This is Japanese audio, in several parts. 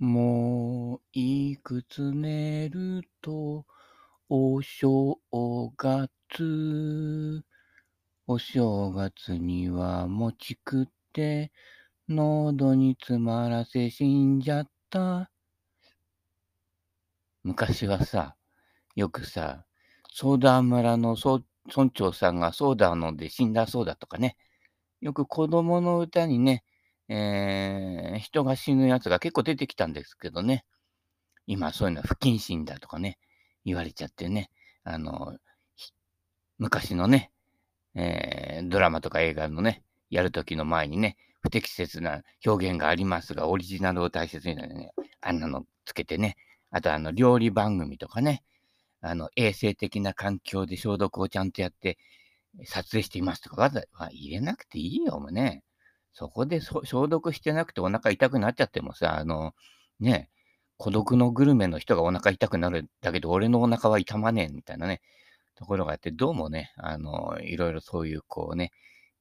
もういくつ寝るとお正月。お正月には餅食って喉に詰まらせ死んじゃった。昔はさ、よくさ、ソーダ村の村長さんがソーダ飲んで死んだそうだとかね、よく子供の歌にね、えー、人が死ぬやつが結構出てきたんですけどね、今そういうのは不謹慎だとかね、言われちゃってね、あの、昔のね、えー、ドラマとか映画のね、やるときの前にね、不適切な表現がありますが、オリジナルを大切にね、あんなのつけてね、あとあの、料理番組とかね、あの、衛生的な環境で消毒をちゃんとやって、撮影していますとか、わざわざ入れなくていいよ、もうね。そこで消毒してなくてお腹痛くなっちゃってもさ、あの、ね、孤独のグルメの人がお腹痛くなるだけど、俺のお腹は痛まねえみたいなね、ところがあって、どうもね、あの、いろいろそういうこうね、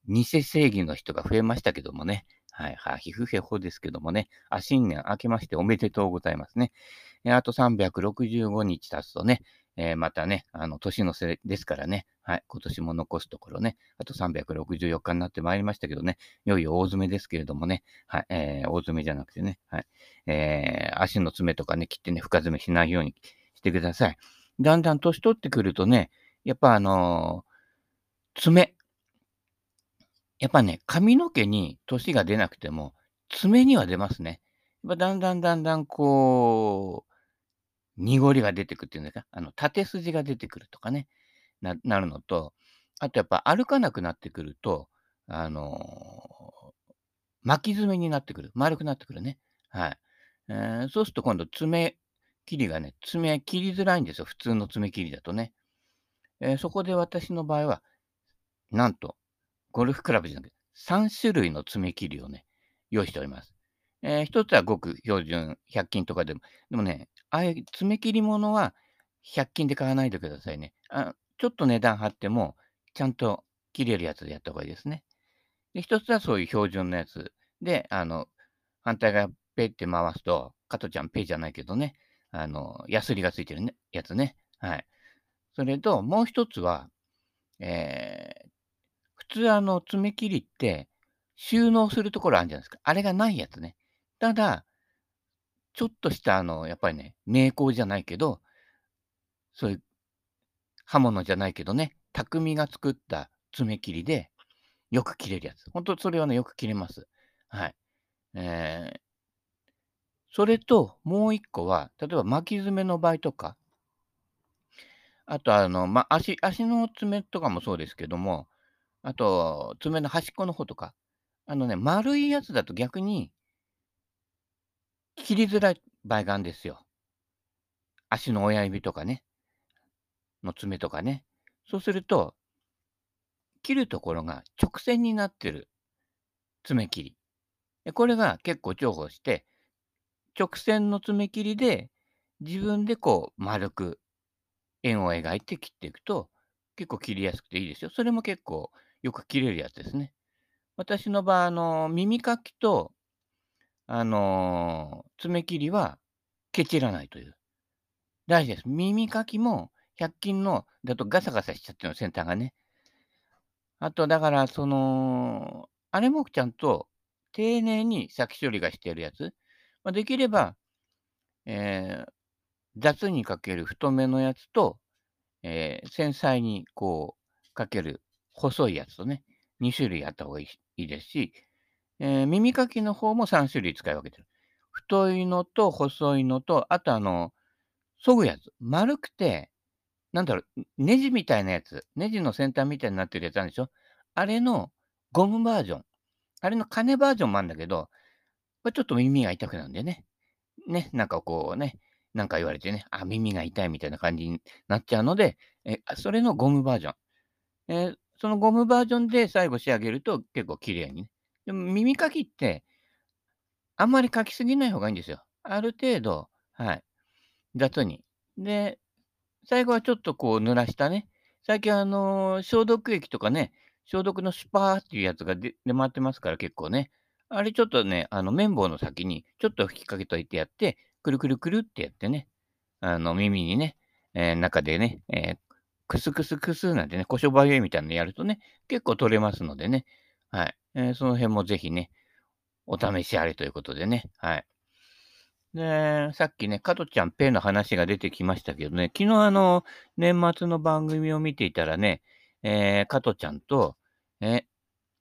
偽正義の人が増えましたけどもね、はいはい、皮膚へほですけどもね、あ、新年明けましておめでとうございますね。あと365日経つとね、えー、またね、あの、年の瀬ですからね、はい、今年も残すところね、あと364日になってまいりましたけどね、いよいよ大詰めですけれどもね、はい、えー、大詰めじゃなくてね、はい、えー、足の爪とかね、切ってね、深爪しないようにしてください。だんだん年取ってくるとね、やっぱあのー、爪。やっぱね、髪の毛に年が出なくても、爪には出ますね。やっぱだんだんだんだんこう、濁りが出てくるっていうんですか、あの、縦筋が出てくるとかね、ななるのと、あとやっぱ歩かなくなってくると、あのー、巻き爪になってくる。丸くなってくるね。はい。えー、そうすると今度爪切りがね、爪切りづらいんですよ。普通の爪切りだとね。えー、そこで私の場合は、なんと、ゴルフクラブじゃなくて、3種類の爪切りをね、用意しております。えー、一つはごく標準、100均とかでも、でもね、ああいう爪切り物は100均で買わないでくださいね。あちょっと値段張っても、ちゃんと切れるやつでやった方がいいですね。で、一つはそういう標準のやつで、あの、反対側ペって回すと、加トちゃんペじゃないけどね、あの、ヤスリがついてるね、やつね。はい。それと、もう一つは、えー、普通あの、爪切りって、収納するところあるじゃないですか。あれがないやつね。ただ、ちょっとしたあの、やっぱりね、名工じゃないけど、そういう刃物じゃないけどね、匠が作った爪切りで、よく切れるやつ。本当それはね、よく切れます。はい。えー、それと、もう一個は、例えば巻き爪の場合とか、あと、あの、ま、足、足の爪とかもそうですけども、あと、爪の端っこの方とか、あのね、丸いやつだと逆に切りづらい場合があるんですよ。足の親指とかね、の爪とかね。そうすると、切るところが直線になってる爪切り。これが結構重宝して、直線の爪切りで自分でこう丸く円を描いて切っていくと結構切りやすくていいですよ。それも結構よく切れるやつですね。私の場合、あの、耳かきとあのー、爪切りはケチらないという。大事です。耳かきも100均のだとガサガサしちゃってるの、先端がね。あと、だから、その、あれもちゃんと丁寧に先処理がしてるやつ。まあ、できれば、えー、雑にかける太めのやつと、えー、繊細にこうかける細いやつとね、2種類あった方がいいですし、えー、耳かきの方も3種類使い分けてる。太いのと細いのと、あとあの、削ぐやつ。丸くて、なんだろう、ネジみたいなやつ。ネジの先端みたいになってるやつあるでしょ？あれのゴムバージョン。あれの金バージョンもあるんだけど、ちょっと耳が痛くなるんでね。ね、なんかこうね、なんか言われてね、あ、耳が痛いみたいな感じになっちゃうので、えそれのゴムバージョン。えー、そのゴムバージョンで最後仕上げると結構綺麗にね、でも耳かきって、あんまりかきすぎない方がいいんですよ。ある程度、はい。雑に。で、最後はちょっとこう濡らしたね。最近あのー、消毒液とかね、消毒のスパーっていうやつが出回ってますから結構ね。あれちょっとね、あの、綿棒の先にちょっと吹きかけといてやって、くるくるくるってやってね、あの、耳にね、えー、中でね、えー、クスクスクスなんてね、こしょばゆいみたいなのやるとね、結構取れますのでね、はい。えー、その辺もぜひね、お試しあれということでね、はい。で、さっきね、加トちゃんペイの話が出てきましたけどね、昨日あの、年末の番組を見ていたらね、えー、加トちゃんと、え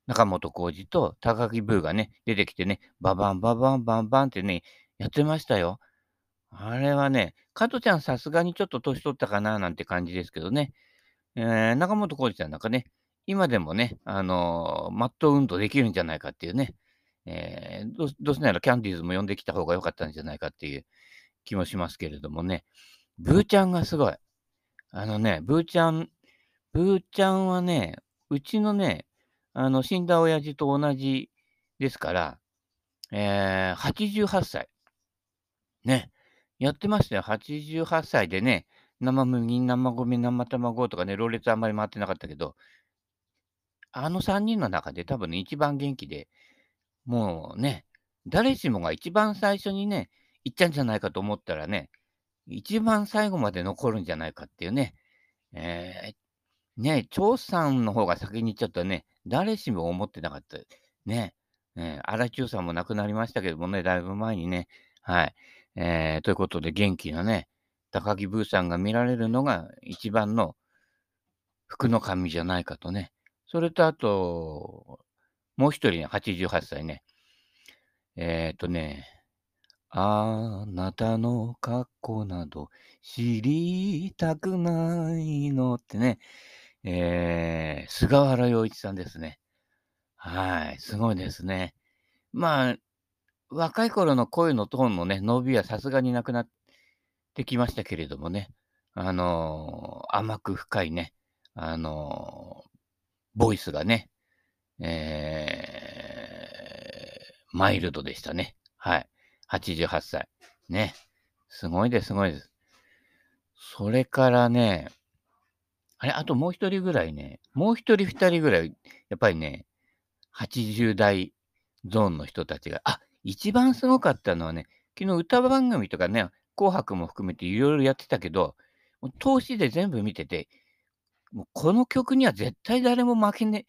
中本浩二と高木ブーがね、出てきてね、ババンババンバンバンってね、やってましたよ。あれはね、加トちゃんさすがにちょっと年取ったかななんて感じですけどね。えー、中本浩二さんなんかね、今でもね、あのー、マット運動できるんじゃないかっていうね、えー、どどうせならキャンディーズも呼んできた方が良かったんじゃないかっていう気もしますけれどもね、ブーちゃんがすごい。あのね、ブーちゃん、ブーちゃんはね、うちのね、あの、死んだ親父と同じですから、えー、88歳。ね。やってましたよ。88歳でね、生麦、生米、生卵とかね、ローレツあんまり回ってなかったけど、あの3人の中で多分ね、一番元気で、もうね、誰しもが一番最初にね、行っちゃうんじゃないかと思ったらね、一番最後まで残るんじゃないかっていうね、えー、ね、張さんの方が先に行っちゃったね、誰しも思ってなかった。ね。えー、荒中さんも亡くなりましたけどもね、だいぶ前にね。はい。えー、ということで、元気なね、高木ブーさんが見られるのが一番の福の神じゃないかとね。それとあと、もう一人ね、88歳ね。えっ、ー、とね、あなたの格好など知りたくないのってね、えー、菅原洋一さんですね。はい、すごいですね。まあ、若い頃の声のトーンのね、伸びはさすがになくなってきましたけれどもね、あのー、甘く深いね、あの、ボイスがね、えー、マイルドでしたね。はい。88歳。ね。すごいです、すごいです。それからね、あれ、あともう一人ぐらいね、もう一人二人ぐらい、やっぱりね、80代ゾーンの人たちが、あ、一番すごかったのはね、昨日歌番組とかね、紅白も含めていろいろやってたけど、投資で全部見てて、もうこの曲には絶対誰も負けね、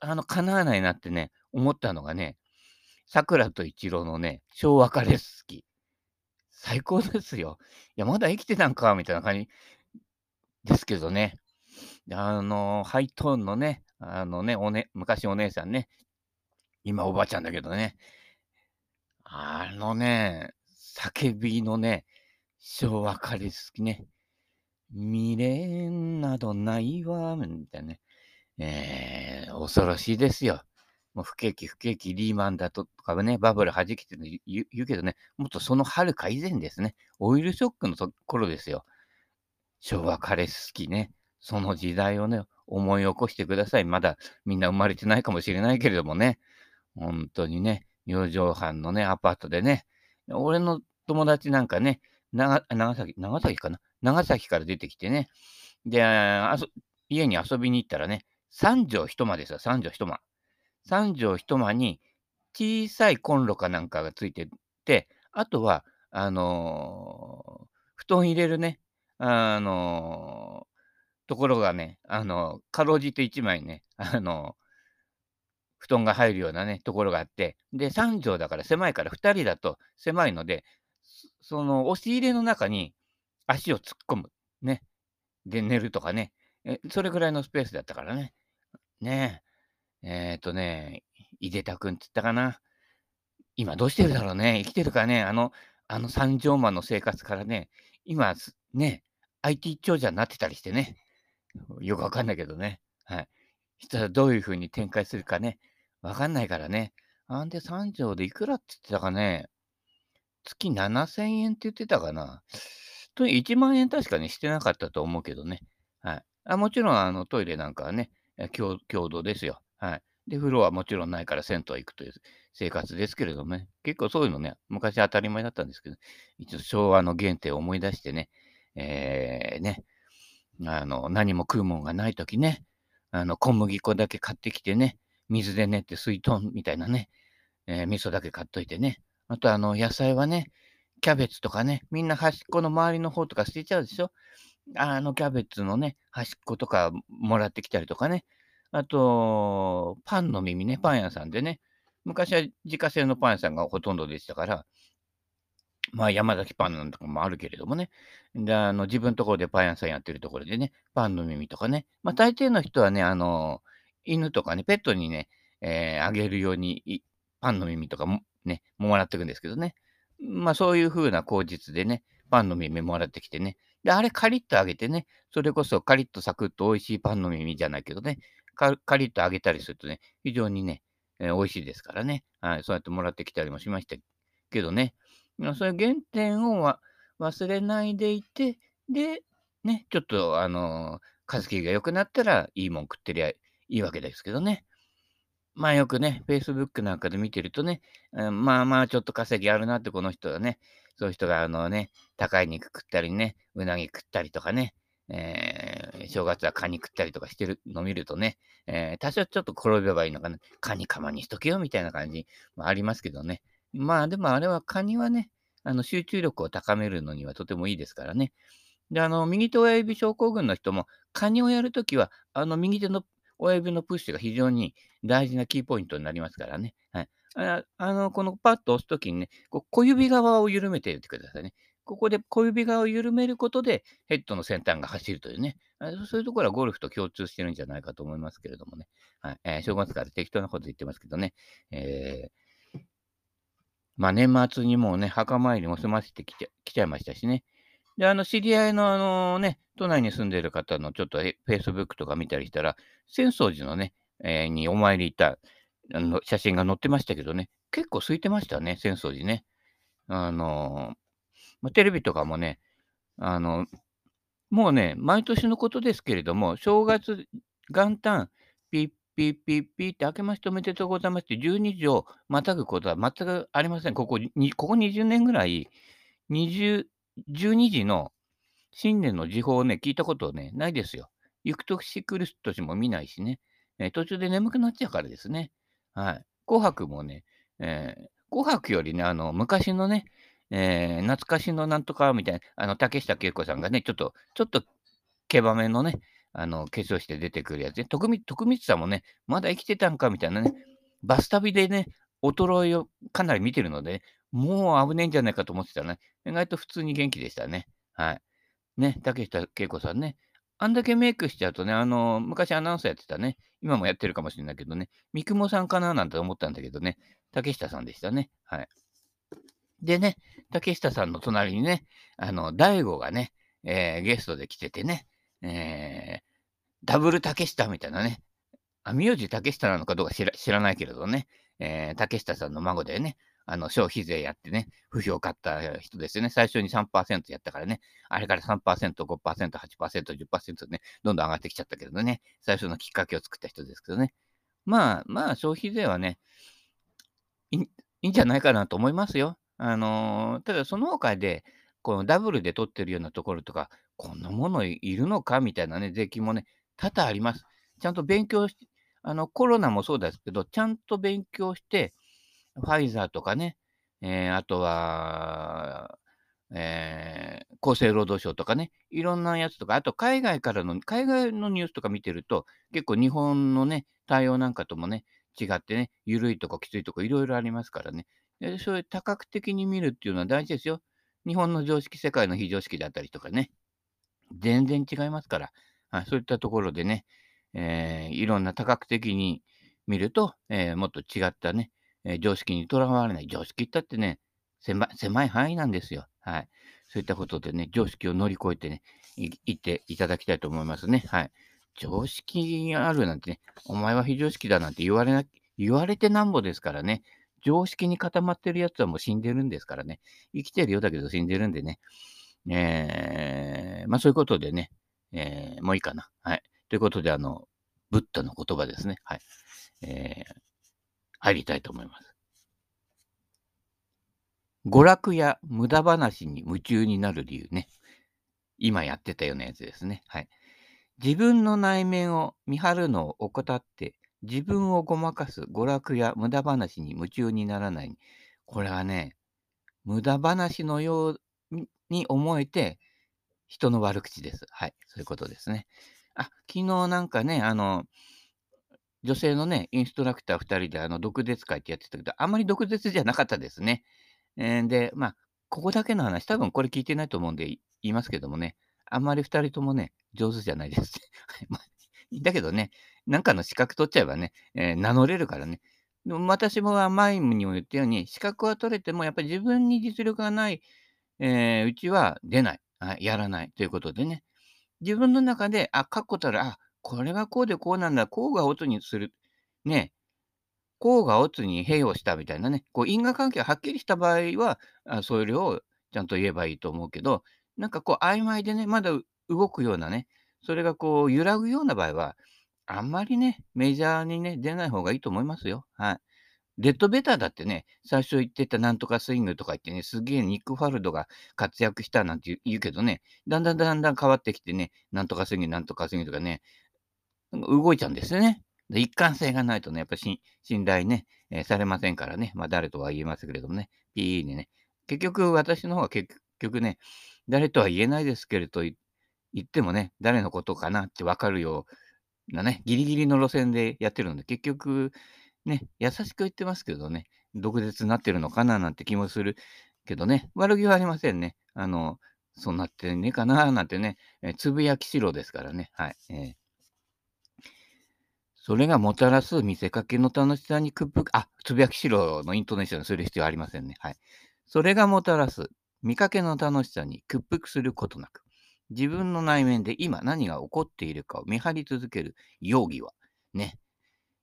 あの、叶わないなってね、思ったのがね、桜と一郎のね、昭和カレスキ。最高ですよ。いや、まだ生きてたんか、みたいな感じですけどね。あの、ハイトーンのね、あのね、おね、昔お姉さんね、今おばあちゃんだけどね、あのね、叫びのね、昭和かり好きね、未練などないわ、みたいなね、えー、恐ろしいですよ。もう不景気、不景気、リーマンだとかね、バブル弾けてる言う言うけどね、もっとその遥か以前ですね。オイルショックのところですよ。昭和彼好きね。その時代をね、思い起こしてください。まだみんな生まれてないかもしれないけれどもね、本当にね、四畳半のね、アパートでね、俺の友達なんかね、長崎、長崎かな長崎から出てきてね、で、家に遊びに行ったらね、三畳一間ですよ、三畳一間。三畳一間に小さいコンロかなんかがついてて、あとは、あのー、布団入れるね、あのところがね、あの、かろうじて1枚ね、あの、布団が入るようなね、ところがあって、で、3畳だから狭いから2人だと狭いので、その押し入れの中に足を突っ込む。ね。で、寝るとかね。えそれぐらいのスペースだったからね。ねえ。えっ、ー、とね、井出田くんって言ったかな。今どうしてるだろうね。生きてるかね。あの、あの三畳間の生活からね、今、ね、IT 長者になってたりしてね。よくわかんないけどね。はい。したらどういう風に展開するかね。わかんないからね。あんで3畳でいくらって言ってたかね。月7000円って言ってたかな。と1万円確かにしてなかったと思うけどね。はい。あもちろん、あの、トイレなんかはね、共同ですよ。はい。で、風呂はもちろんないから銭湯行くという生活ですけれどもね。結構そういうのね、昔当たり前だったんですけど、一応昭和の原点を思い出してね、えー、ね、あの、何も食うもんがないときね、あの、小麦粉だけ買ってきてね、水で練って水豚みたいなね、えー味噌だけ買っといてね。あと、あの、野菜はね、キャベツとかね、みんな端っこの周りの方とか捨てちゃうでしょ。あのキャベツのね、端っことかもらってきたりとかね。あと、パンの耳ね、パン屋さんでね。昔は自家製のパン屋さんがほとんどでしたから、まあ、山崎パンなんとかもあるけれどもね。で、あの、自分のところでパン屋さんやってるところでね、パンの耳とかね。まあ、大抵の人はね、あの、犬とかね、ペットにね、えーあげるように、パンの耳とかもね、もらっていくんですけどね。まあ、そういう風な口実でね、パンの耳もらってきてね。で、あれカリッと揚げてね、それこそカリッとサクッと美味しいパンの耳じゃないけどね、カカリッと揚げたりするとね、非常にね、えー美味しいですからね。はい、そうやってもらってきたりもしましたけどね。まあそういう原点をわ忘れないでいて、で、ね、ちょっと、あのー、稼ぎが良くなったらいいもん食ってりゃいいわけですけどね。まあよくね、Facebook なんかで見てるとね、うんまあまあちょっと稼ぎあるなってこの人はね、そういう人があのね、高い肉食ったりね、うなぎ食ったりとかね、えー正月はカニ食ったりとかしてるの見るとね、えー多少ちょっと転べばいいのかな、カニカマにしとけよみたいな感じもありますけどね。まあでもあれはカニはね、あの集中力を高めるのにはとてもいいですからね。で、あの、右手親指症候群の人も、カニをやるときは、あの、右手の親指のプッシュが非常に大事なキーポイントになりますからね。はい。ああの、このパッと押すときにね、こう小指側を緩めていってくださいね。ここで小指側を緩めることで、ヘッドの先端が走るというね。そういうところはゴルフと共通してるんじゃないかと思いますけれどもね。はい。えー正月から適当なこと言ってますけどね。えーまあ年末にもうね、墓参りも済ませてきちゃきちゃいましたしね。で、あの、知り合いのあのね、都内に住んでる方のちょっとえ Facebook とか見たりしたら、浅草寺のね、えーにお参り行ったあの写真が載ってましたけどね、結構空いてましたね、浅草寺ね。あのま、テレビとかもね、あの、もうね、毎年のことですけれども、正月元旦、ピッピッピッピッって明けましておめでとうございますって12時をまたぐことは全くありません。ここにここ20年ぐらい、20 12時の新年の時報をね、聞いたことね、ないですよ。行く年来る年も見ないしね、えー途中で眠くなっちゃうからですね。はい。紅白もね、えー紅白よりね、あの、昔のね、えー懐かしのなんとかみたいな、あの、竹下恵子さんがね、ちょっと、ちょっと、毛羽目のね、あの、化粧して出てくるやつね。徳光徳光さんもね、まだ生きてたんかみたいなね、バス旅でね、衰えをかなり見てるので、もう危ねえんじゃないかと思ってたらね、意外と普通に元気でしたね。はい。ね、竹下恵子さんね。あんだけメイクしちゃうとね、あの、昔アナウンサーやってたね、今もやってるかもしれないけどね、三雲さんかななんて思ったんだけどね、竹下さんでしたね。はい。でね、竹下さんの隣にね、あの、大悟がね、えーゲストで来ててね、えーダブル竹下みたいなね、あ、名字竹下なのかどうか知ら知らないけれどね、えー竹下さんの孫でね、あの、消費税やってね、不評を買った人ですよね。最初に3%やったからね、あれから3%、5%、8%、10%ね、どんどん上がってきちゃったけどね、最初のきっかけを作った人ですけどね。まあ、まあ、消費税はね、いいんじゃないかなと思いますよ。あのーただその他で、このダブルで取ってるようなところとか、こんなものいいるのかみたいなね、税金もね、多々あります。ちゃんと勉強しあの、コロナもそうですけど、ちゃんと勉強して、ファイザーとかね、えーあとは、えー厚生労働省とかね、いろんなやつとか、あと海外からの、海外のニュースとか見てると、結構日本のね、対応なんかともね、違ってね、緩いとかきついとかいろいろありますからね。でそういう多角的に見るっていうのは大事ですよ。日本の常識、世界の非常識だったりとかね、全然違いますから、はい、そういったところでね、えーいろんな多角的に見ると、えーもっと違ったね、え常識にとらわれない。常識ったってね、狭い狭い範囲なんですよ。はい。そういったことでね、常識を乗り越えてね、い言っていただきたいと思いますね。はい。常識あるなんてね、お前は非常識だなんて言われな、言われてなんぼですからね、常識に固まってるやつはもう死んでるんですからね、生きてるようだけど死んでるんでね、えーまあそういうことでね、えーもういいかな。はい。ということで、あの、ブッダの言葉ですね。はい。えー入りたいと思います。娯楽や無駄話に夢中になる理由ね。今やってたようなやつですね。はい。自分の内面を見張るのを怠って自分をごまかす娯楽や無駄話に夢中にならない。これはね、無駄話のように思えて、人の悪口です。はい、そういうことですね。あ、昨日なんかね、あの、女性のね、インストラクター2人であの毒舌会ってやってたけど、あんまり毒舌じゃなかったですね。えー、で、まあ、ここだけの話、多分これ聞いてないと思うんで言いますけどもね、あんまり2人ともね、上手じゃないです。だけどね、なんかの資格取っちゃえばね、えー、名乗れるからね。でも私も前にも言ったように、資格は取れても、やっぱり自分に実力がない、えー、うちは出ない、やらないということでね、自分の中で、あ、確固たる、あ、これはこうでこうなんだ、こうがオツにする。ね、こうがオツに併用したみたいなね、こう因果関係がはっきりした場合は、あそれをちゃんと言えばいいと思うけど、なんかこう曖昧でね、まだ動くようなね、それがこう揺らぐような場合は、あんまりね、メジャーにね、出ない方がいいと思いますよ。はい。レッドベターだってね、最初言ってたなんとかスイングとか言ってね、すげえニック・ファルドが活躍したなんて言うけどね、だんだんだんだん変わってきてね、なんとかスイング、なんとかスイングとかね、動いちゃうんですよね。で一貫性がないとね、やっぱり信頼ね、えー、されませんからね、まあ誰とは言えますけれどもね、PE にね、結局私の方は結局ね、誰とは言えないですけれど、言ってもね、誰のことかなってわかるようなね、ギリギリの路線でやってるので、結局、ね、優しく言ってますけどね、毒舌になってるのかななんて気もするけどね、悪気はありませんね。あの、そうなってねえかななんてね、えー、つぶやきしろですからね。はい。えーそれがもたらす見せかけの楽しさに屈服、あ、つぶやきしろのイントネーションする必要ありませんね。はい。それがもたらす見かけの楽しさに屈服することなく、自分の内面で今何が起こっているかを見張り続ける容疑は、ね、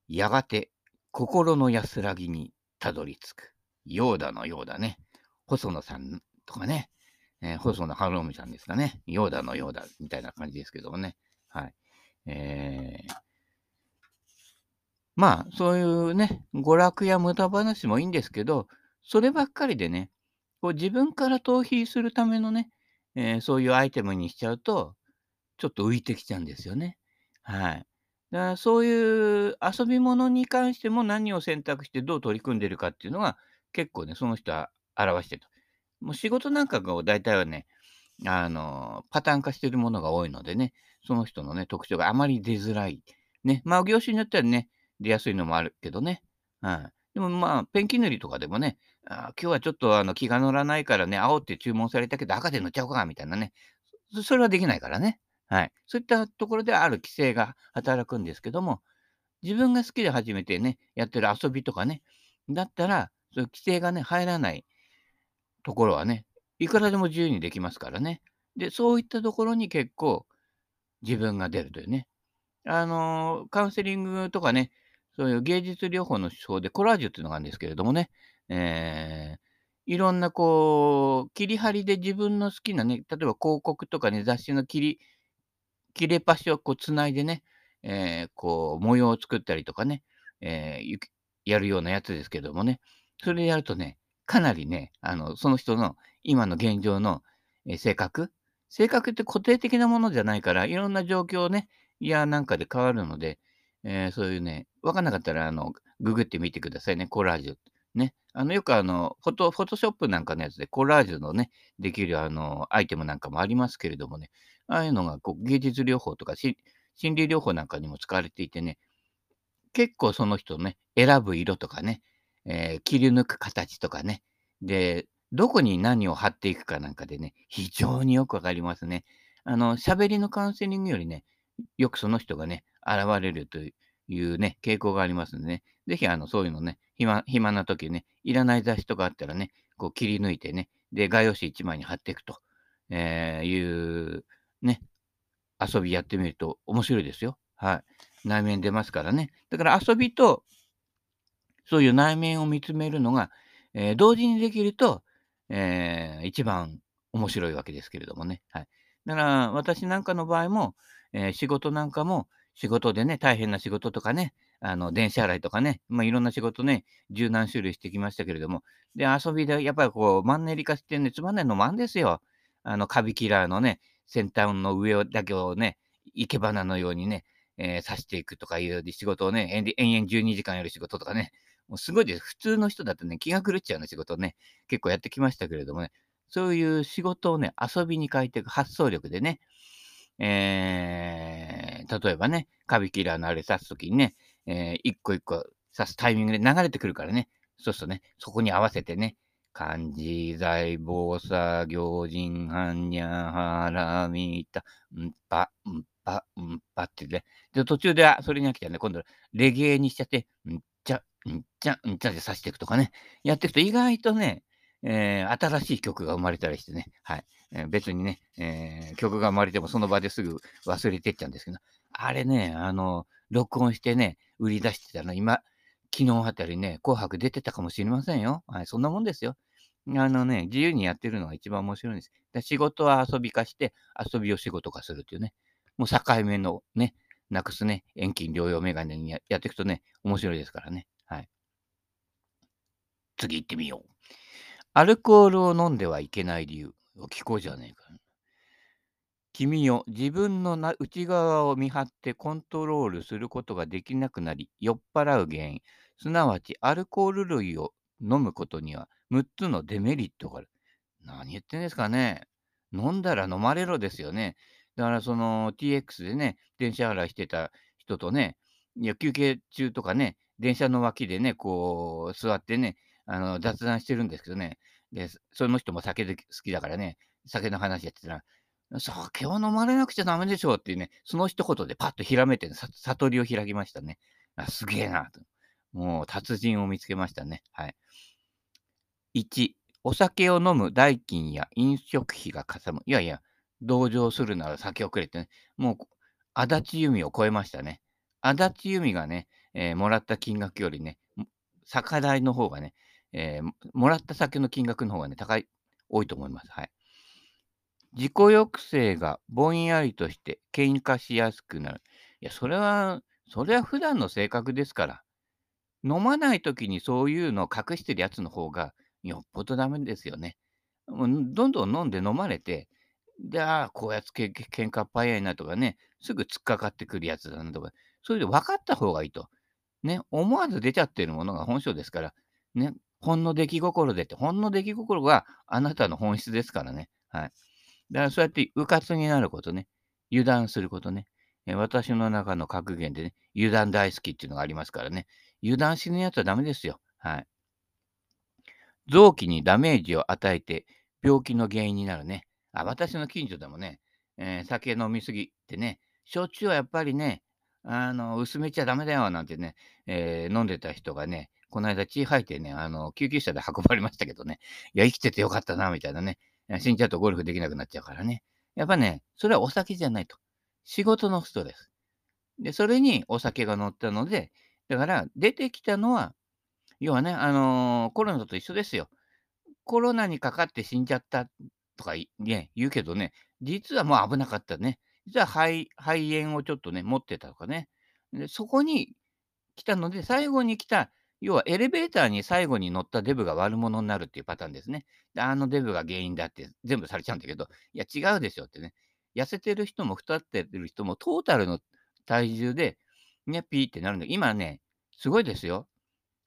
やがて心の安らぎにたどり着く。ようだのようだね。細野さんとかね、えー、細野晴臣さんですかね。ようだのようだみたいな感じですけどもね。はい。えーまあ、そういうね、娯楽や無駄話もいいんですけど、そればっかりでね、こう自分から逃避するためのね、えー、そういうアイテムにしちゃうと、ちょっと浮いてきちゃうんですよね。はい。だからそういう遊び物に関しても何を選択してどう取り組んでるかっていうのが結構ね、その人は表してると。もう仕事なんかが大体はね、あの、パターン化してるものが多いのでね、その人のね、特徴があまり出づらい。ね、まあ業種によってはね、出やすいのもあるけどね。はい。でもまあ、ペンキ塗りとかでもね、あ今日はちょっとあの気が乗らないからね、青って注文されたけど赤で塗っちゃおうか、みたいなね。それはできないからね。はい。そういったところである規制が働くんですけども、自分が好きで始めてね、やってる遊びとかね、だったら、そういう規制がね、入らないところはね、いくらでも自由にできますからね。で、そういったところに結構自分が出るというね。あのー、カウンセリングとかね、そういう芸術療法の手法でコラージュっていうのがあるんですけれどもね、えー、いろんなこう、切り張りで自分の好きなね、例えば広告とかね、雑誌の切り、切れ端をこうつないでね、えー、こう、模様を作ったりとかね、えー、やるようなやつですけどもね、それやるとね、かなりね、あの、その人の今の現状の、え性格、性格って固定的なものじゃないから、いろんな状況ね、いやなんかで変わるので、えー、そういうね、わかんなかったら、あの、ググってみてくださいね、コラージュ。ね。あの、よくあの、フォト、フォトショップなんかのやつでコラージュのね、できるあの、アイテムなんかもありますけれどもね、ああいうのがこう芸術療法とか心理療法なんかにも使われていてね、結構その人ね、選ぶ色とかね、えー、切り抜く形とかね、で、どこに何を貼っていくかなんかでね、非常によくわかりますね。あの、喋りのカウンセリングよりね、よくその人がね、現れるというね、傾向がありますんでね、ぜひ、あの、そういうのね、暇、暇な時ね、いらない雑誌とかあったらね、こう切り抜いてね、で、画用紙1枚に貼っていくと、えー、いう、ね、遊びやってみると面白いですよ。はい。内面出ますからね。だから遊びと、そういう内面を見つめるのが、えー、同時にできると、えー、一番面白いわけですけれどもね。はい。だから、私なんかの場合も、えー、仕事なんかも、仕事でね、大変な仕事とかね、あの、電車洗いとかね、まあ、いろんな仕事ね、柔軟種類してきましたけれども、で、遊びで、やっぱりこう、マンネリ化してね、つまんないのもあんですよ。あの、カビキラーのね、先端の上だけをね、生け花のようにね、えー、刺していくとかいう仕事をね、延々12時間やる仕事とかね、もうすごいです。普通の人だとね、気が狂っちゃうような仕事をね、結構やってきましたけれどもね、そういう仕事をね、遊びに変えていく発想力でね、えー、例えばね、カビキラーのあれ刺すときにね、えー、一個一個刺すタイミングで流れてくるからね、そうするとね、そこに合わせてね、漢字財宝作行人般若はらみた、んぱ、んぱ、んぱってね。で、途中でそれに飽きたらね、今度レゲエにしちゃって、んちゃ、んちゃ、んちゃで刺していくとかね、やっていくと意外とね、えー、新しい曲が生まれたりしてね、はい。えー、別にね、えー、曲が生まれてもその場ですぐ忘れてっちゃうんですけど、あれね、あの、録音してね、売り出してたの、今、昨日あたりね、紅白出てたかもしれませんよ。はい、そんなもんですよ。あのね、自由にやってるのが一番面白いんです。で仕事は遊び化して、遊びを仕事化するっていうね、もう境目のね、なくすね、遠近療養メガネにやっていくとね、面白いですからね。はい。次行ってみよう。アルコールを飲んではいけない理由を。聞こうじゃねえか。君よ、自分のな内側を見張ってコントロールすることができなくなり、酔っ払う原因、すなわちアルコール類を飲むことには6つのデメリットがある。何言ってんですかね。飲んだら飲まれろですよね。だからその TX でね、電車払いしてた人とね、いや休憩中とかね、電車の脇でね、こう座ってね、あの雑談してるんですけどね、で、その人も酒で好きだからね、酒の話やってたら、酒を飲まれなくちゃダメでしょうっていうね、その一言でパッとひらめいて、悟りを開きましたね。あすげえなと。もう達人を見つけましたね。はい。1、お酒を飲む代金や飲食費がかさむ。いやいや、同情するなら酒をくれってね。もう、足立由美を超えましたね。足立由美がね、えー、もらった金額よりね、酒代の方がね、えー、もらった酒の金額の方がね、高い、多いと思います。はい。自己抑制がぼんやりとして喧嘩しやすくなる。いや、それは、それは普段の性格ですから。飲まない時にそういうのを隠してるやつの方がよっぽどダメですよね。もうどんどん飲んで飲まれて、で、ああ、こうやってけ喧嘩っ早いなとかね、すぐ突っかかってくるやつだなとか、それで分かった方がいいと。ね、思わず出ちゃってるものが本性ですから、ね、ほんの出来心でって、ほんの出来心があなたの本質ですからね。はい。だからそうやって迂闊になることね、油断することね。私の中の格言でね、油断大好きっていうのがありますからね。油断しないやつはダメですよ。はい。臓器にダメージを与えて病気の原因になるね。あ私の近所でもね、えー、酒飲みすぎってね、焼酎はやっぱりね、あの薄めちゃダメだよなんてね、えー、飲んでた人がね、この間血吐いてね、あの救急車で運ばれましたけどね、いや、生きててよかったな、みたいなね、死んじゃうとゴルフできなくなっちゃうからね。やっぱね、それはお酒じゃないと。仕事のストレス。で、それにお酒が乗ったので、だから出てきたのは、要はね、あのー、コロナと一緒ですよ。コロナにかかって死んじゃったとか、ね、言うけどね、実はもう危なかったね。実は肺肺炎をちょっとね、持ってたとかね。でそこに来たので、最後に来た要はエレベーターに最後に乗ったデブが悪者になるっていうパターンですね。で、あのデブが原因だって全部されちゃうんだけど、いや違うでしょってね。痩せてる人も太ってる人もトータルの体重で、ね、ピーってなるんだ今ね、すごいですよ。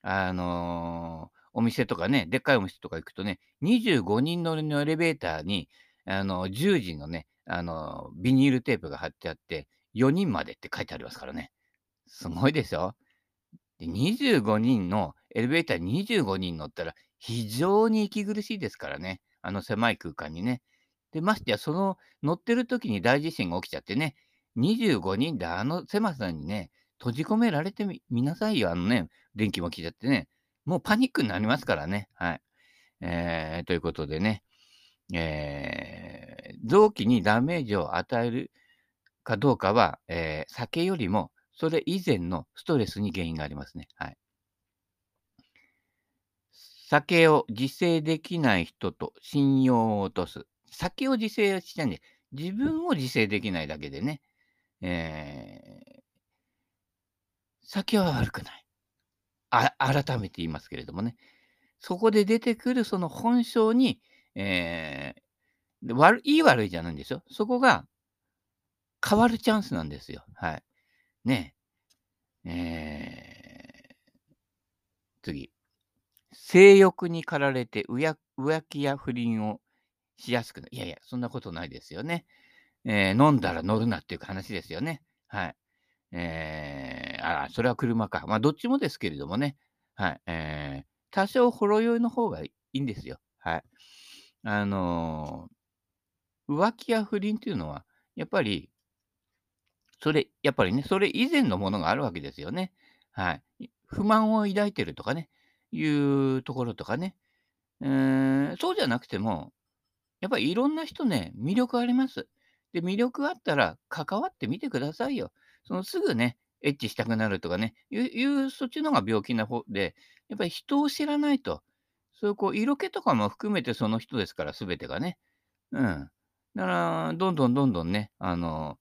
あのー、お店とかね、でっかいお店とか行くとね、25人乗りのエレベーターに、あのー、10時のね、あのー、ビニールテープが貼ってあって、4人までって書いてありますからね。すごいですよ。で、25人の、エレベーターに25人乗ったら、非常に息苦しいですからね。あの狭い空間にね。で、ましてや、その乗ってる時に大地震が起きちゃってね、25人であの狭さにね、閉じ込められてみなさいよ。あのね、電気も来ちゃってね。もうパニックになりますからね。はい。えー、ということでね、えー、臓器にダメージを与えるかどうかは、えー、酒よりもそれ以前のストレスに原因がありますね。はい。酒を自制できない人と信用を落とす。酒を自制しないんで、自分を自制できないだけでね、えー、酒は悪くない。あ改めて言いますけれどもね。そこで出てくるその本性に、えー、悪いい悪いじゃないんですよ。そこが変わるチャンスなんですよ。はい。ねえ、ー、次。性欲に駆られて浮気や不倫をしやすくなる。いやいや、そんなことないですよね。えー、飲んだら乗るなっていう話ですよね。はい。えー、あ、それは車か。まあ、どっちもですけれどもね。はい。えー、多少ほろ酔いの方がいいんですよ。はい。あのー、浮気や不倫っていうのは、やっぱり、それ、やっぱりね、それ以前のものがあるわけですよね。はい。不満を抱いてるとかね、いうところとかね。えー、そうじゃなくても、やっぱりいろんな人ね、魅力あります。で、魅力あったら関わってみてくださいよ。そのすぐね、エッチしたくなるとかね、いうそっちの方が病気な方で、やっぱり人を知らないと、そういうこう色気とかも含めてその人ですから、すべてがね。うん。だから、どんどんどんどんね、あの、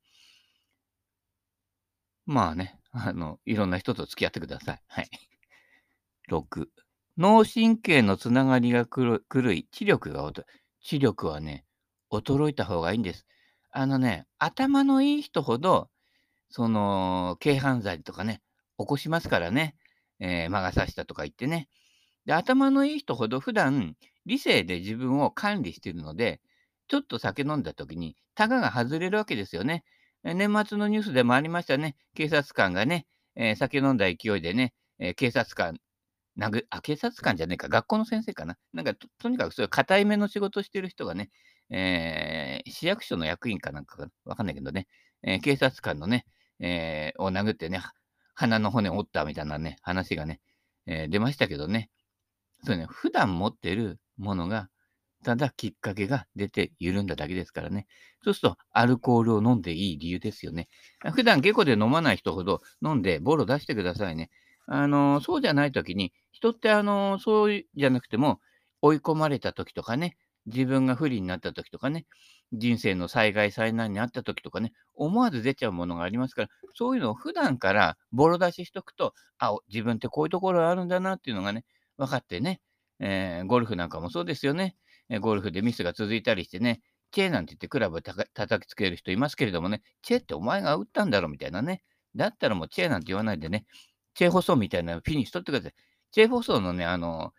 まあね、あの、いろんな人と付き合ってください。はい。6。脳神経のつながりが狂い、知力が衰え、知力はね、衰えた方がいいんです。あのね、頭のいい人ほど、その、軽犯罪とかね、起こしますからね。えー、魔が差したとか言ってね。で、頭のいい人ほど普段、理性で自分を管理しているので、ちょっと酒飲んだ時に、タガが外れるわけですよね。年末のニュースでもありましたね。警察官がね、えー、酒飲んだ勢いでね、えー、警察官、殴あ、警察官じゃねえか、学校の先生かな。なんかと、とにかくそういう固い目の仕事してる人がね、えー、市役所の役員かなんかわかんないけどね、え、警察官のね、え、を殴ってね、鼻の骨を折ったみたいなね、話がね、え、出ましたけどね、そうね、普段持ってるものが、ただきっかけが出て緩んだだけですからね。そうすると、アルコールを飲んでいい理由ですよね。普段下戸で飲まない人ほど飲んでボロ出してくださいね。あの、そうじゃないときに、人ってあの、そうじゃなくても、追い込まれたときとかね、自分が不利になったときとかね、人生の災害災難にあったときとかね、思わず出ちゃうものがありますから、そういうのを普段からボロ出ししとくと、あ、自分ってこういうところあるんだなっていうのがね、分かってね、えー、ゴルフなんかもそうですよね。ゴルフでミスが続いたりしてね、チェーなんて言ってクラブた叩きつける人いますけれどもね、チェってお前が打ったんだろみたいなね。だったらもうチェなんて言わないでね、チェー細みたいなフィニッシュ取ってください。チェー細のね、あの、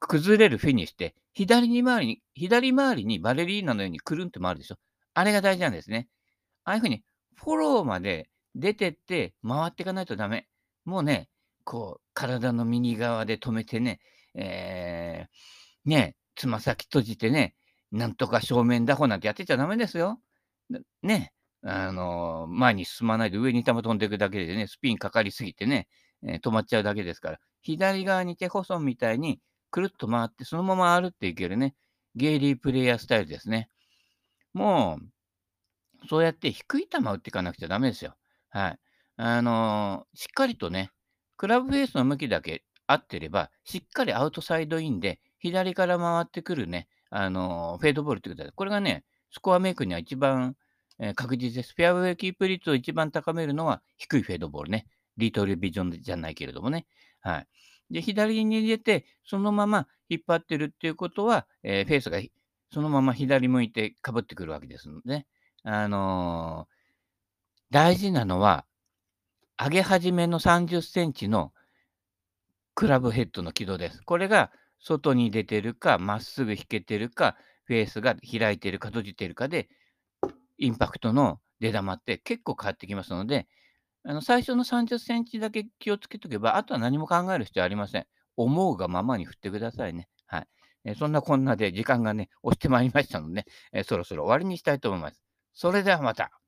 崩れるフィニッシュって、左に回りに、左回りにバレリーナのようにくるんって回るでしょ。あれが大事なんですね。ああいうふうに、フォローまで出てって回っていかないとダメ。もうね、こう、体の右側で止めてね、えー、ね、つま先閉じてね、なんとか正面打法なんてやってちゃダメですよ。ね、あの、前に進まないで上に球飛んでいくだけでね、スピンかかりすぎてね、えー、止まっちゃうだけですから、左側に手細みたいにくるっと回って、そのまま歩っていけるね、ゲイリープレイヤースタイルですね。もう、そうやって低い球打っていかなくちゃダメですよ。はい。あのー、しっかりとね、クラブフェースの向きだけ合ってれば、しっかりアウトサイドインで、左から回ってくるね、あのー、フェードボールってことで、これがね、スコアメイクには一番、えー、確実です。フェアウェイキープ率を一番高めるのは低いフェードボールね。リトルビジョンじゃないけれどもね。はい。で、左に入れて、そのまま引っ張ってるっていうことは、えー、フェースがそのまま左向いてかぶってくるわけですので、あのー、大事なのは、上げ始めの30センチのクラブヘッドの軌道です。これが外に出てるか、まっすぐ引けてるか、フェースが開いてるか閉じてるかで、インパクトの出玉って結構変わってきますので、あの、最初の30センチだけ気をつけとけば、あとは何も考える必要ありません。思うがままに振ってくださいね。はい。えそんなこんなで時間がね、押してまいりましたので、ね、えそろそろ終わりにしたいと思います。それではまた。